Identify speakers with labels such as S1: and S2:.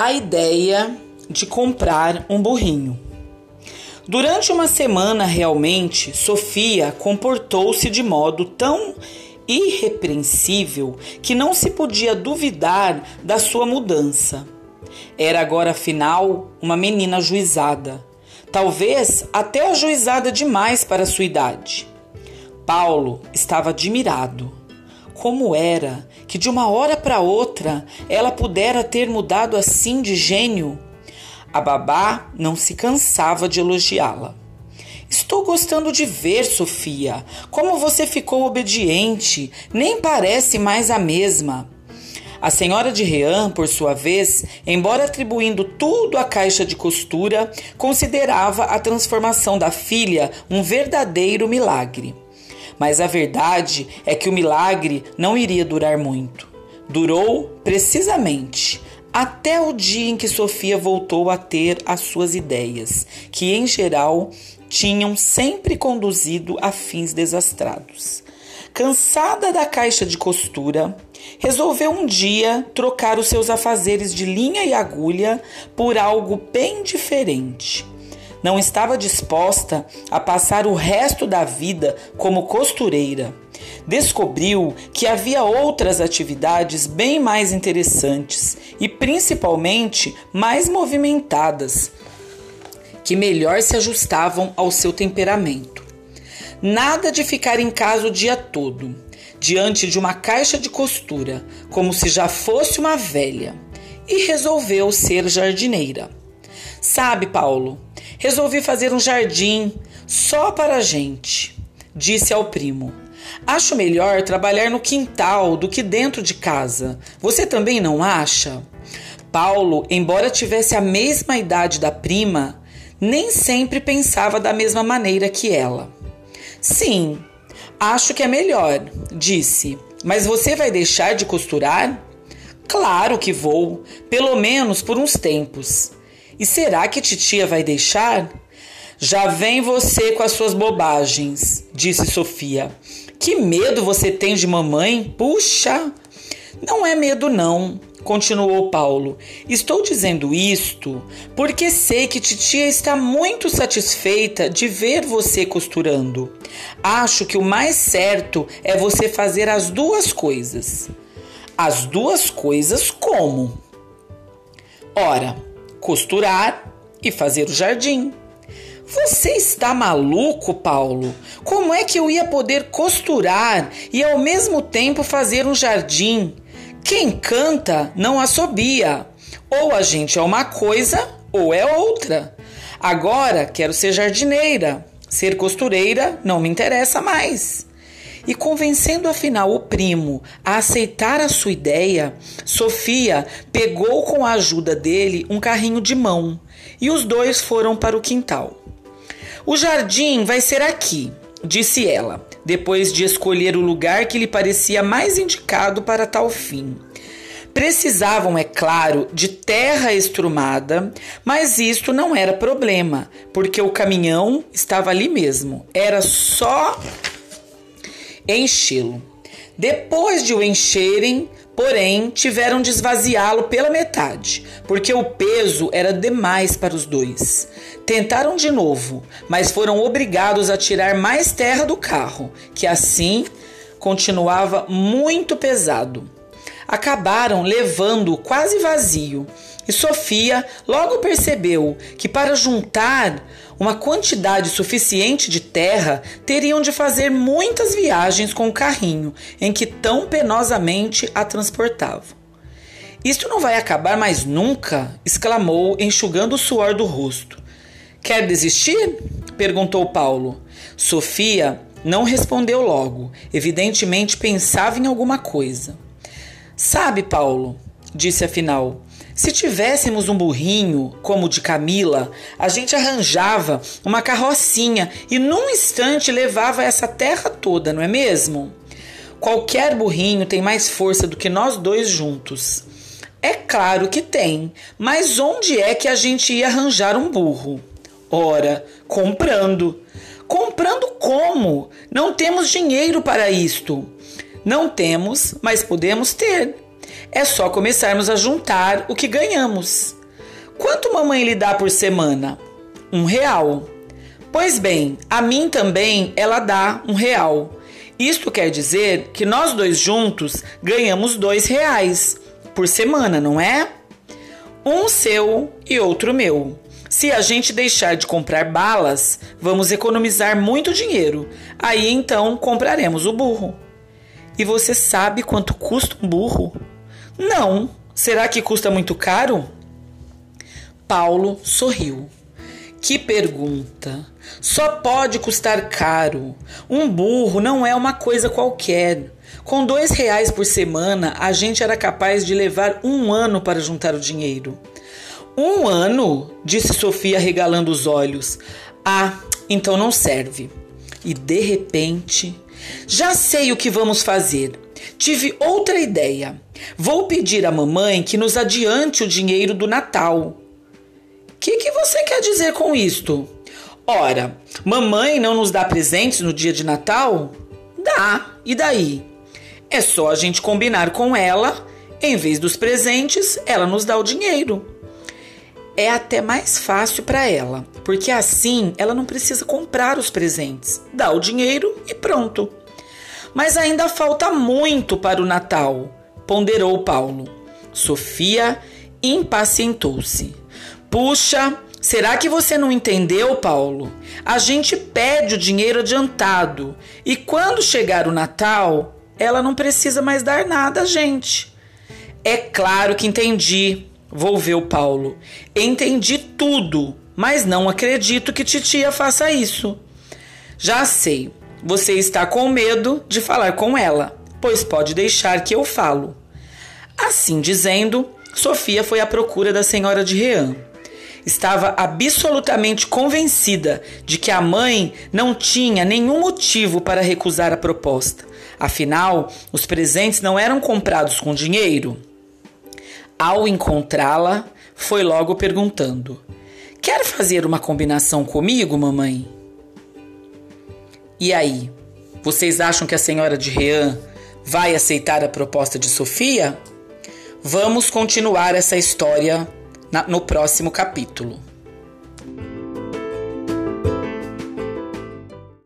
S1: a ideia de comprar um burrinho. Durante uma semana, realmente, Sofia comportou-se de modo tão irrepreensível que não se podia duvidar da sua mudança. Era agora, afinal, uma menina ajuizada, talvez até ajuizada demais para sua idade. Paulo estava admirado. Como era que de uma hora para outra ela pudera ter mudado assim de gênio? A babá não se cansava de elogiá-la. Estou gostando de ver, Sofia, como você ficou obediente, nem parece mais a mesma. A senhora de Rean, por sua vez, embora atribuindo tudo à caixa de costura, considerava a transformação da filha um verdadeiro milagre. Mas a verdade é que o milagre não iria durar muito. Durou precisamente até o dia em que Sofia voltou a ter as suas ideias, que em geral tinham sempre conduzido a fins desastrados. Cansada da caixa de costura, resolveu um dia trocar os seus afazeres de linha e agulha por algo bem diferente. Não estava disposta a passar o resto da vida como costureira. Descobriu que havia outras atividades bem mais interessantes e principalmente mais movimentadas que melhor se ajustavam ao seu temperamento. Nada de ficar em casa o dia todo, diante de uma caixa de costura, como se já fosse uma velha, e resolveu ser jardineira. Sabe, Paulo, resolvi fazer um jardim só para a gente, disse ao primo. Acho melhor trabalhar no quintal do que dentro de casa. Você também não acha? Paulo, embora tivesse a mesma idade da prima, nem sempre pensava da mesma maneira que ela. Sim, acho que é melhor, disse. Mas você vai deixar de costurar? Claro que vou, pelo menos por uns tempos. E será que titia vai deixar? Já vem você com as suas bobagens, disse Sofia. Que medo você tem de mamãe? Puxa! Não é medo, não continuou Paulo. Estou dizendo isto porque sei que titia está muito satisfeita de ver você costurando. Acho que o mais certo é você fazer as duas coisas. As duas coisas como? Ora, costurar e fazer o jardim. Você está maluco, Paulo? Como é que eu ia poder costurar e ao mesmo tempo fazer um jardim? Quem canta não assobia. Ou a gente é uma coisa ou é outra. Agora quero ser jardineira. Ser costureira não me interessa mais. E convencendo afinal o primo a aceitar a sua ideia, Sofia pegou com a ajuda dele um carrinho de mão e os dois foram para o quintal. O jardim vai ser aqui, disse ela depois de escolher o lugar que lhe parecia mais indicado para tal fim. Precisavam, é claro, de terra estrumada, mas isto não era problema, porque o caminhão estava ali mesmo. Era só enchê-lo. Depois de o encherem, porém, tiveram de esvaziá-lo pela metade, porque o peso era demais para os dois. Tentaram de novo, mas foram obrigados a tirar mais terra do carro, que assim continuava muito pesado. Acabaram levando-o quase vazio, e Sofia logo percebeu que para juntar uma quantidade suficiente de terra, teriam de fazer muitas viagens com o carrinho em que tão penosamente a transportavam. Isto não vai acabar mais nunca! exclamou, enxugando o suor do rosto. Quer desistir? perguntou Paulo. Sofia não respondeu logo, evidentemente pensava em alguma coisa. Sabe, Paulo, disse afinal, se tivéssemos um burrinho como o de Camila, a gente arranjava uma carrocinha e num instante levava essa terra toda, não é mesmo? Qualquer burrinho tem mais força do que nós dois juntos. É claro que tem, mas onde é que a gente ia arranjar um burro? Ora, comprando. Comprando como? Não temos dinheiro para isto. Não temos, mas podemos ter. É só começarmos a juntar o que ganhamos. Quanto mamãe lhe dá por semana? Um real. Pois bem, a mim também ela dá um real. Isto quer dizer que nós dois juntos ganhamos dois reais por semana, não é? Um seu e outro meu. Se a gente deixar de comprar balas, vamos economizar muito dinheiro. Aí então compraremos o burro. E você sabe quanto custa um burro? Não. Será que custa muito caro? Paulo sorriu. Que pergunta! Só pode custar caro. Um burro não é uma coisa qualquer. Com dois reais por semana, a gente era capaz de levar um ano para juntar o dinheiro. Um ano? disse Sofia, regalando os olhos. Ah, então não serve. E de repente, já sei o que vamos fazer. Tive outra ideia. Vou pedir à mamãe que nos adiante o dinheiro do Natal. O que, que você quer dizer com isto? Ora, mamãe não nos dá presentes no dia de Natal? Dá, e daí? É só a gente combinar com ela, em vez dos presentes, ela nos dá o dinheiro. É até mais fácil para ela, porque assim ela não precisa comprar os presentes, dá o dinheiro e pronto. Mas ainda falta muito para o Natal, ponderou Paulo. Sofia impacientou-se. Puxa, Será que você não entendeu, Paulo? A gente pede o dinheiro adiantado e quando chegar o Natal, ela não precisa mais dar nada a gente. É claro que entendi, volveu Paulo. Entendi tudo, mas não acredito que titia faça isso. Já sei, você está com medo de falar com ela, pois pode deixar que eu falo. Assim dizendo, Sofia foi à procura da senhora de Rean estava absolutamente convencida de que a mãe não tinha nenhum motivo para recusar a proposta. Afinal, os presentes não eram comprados com dinheiro. Ao encontrá-la, foi logo perguntando: Quer fazer uma combinação comigo, mamãe? E aí, vocês acham que a senhora de Rean vai aceitar a proposta de Sofia? Vamos continuar essa história na, no próximo capítulo.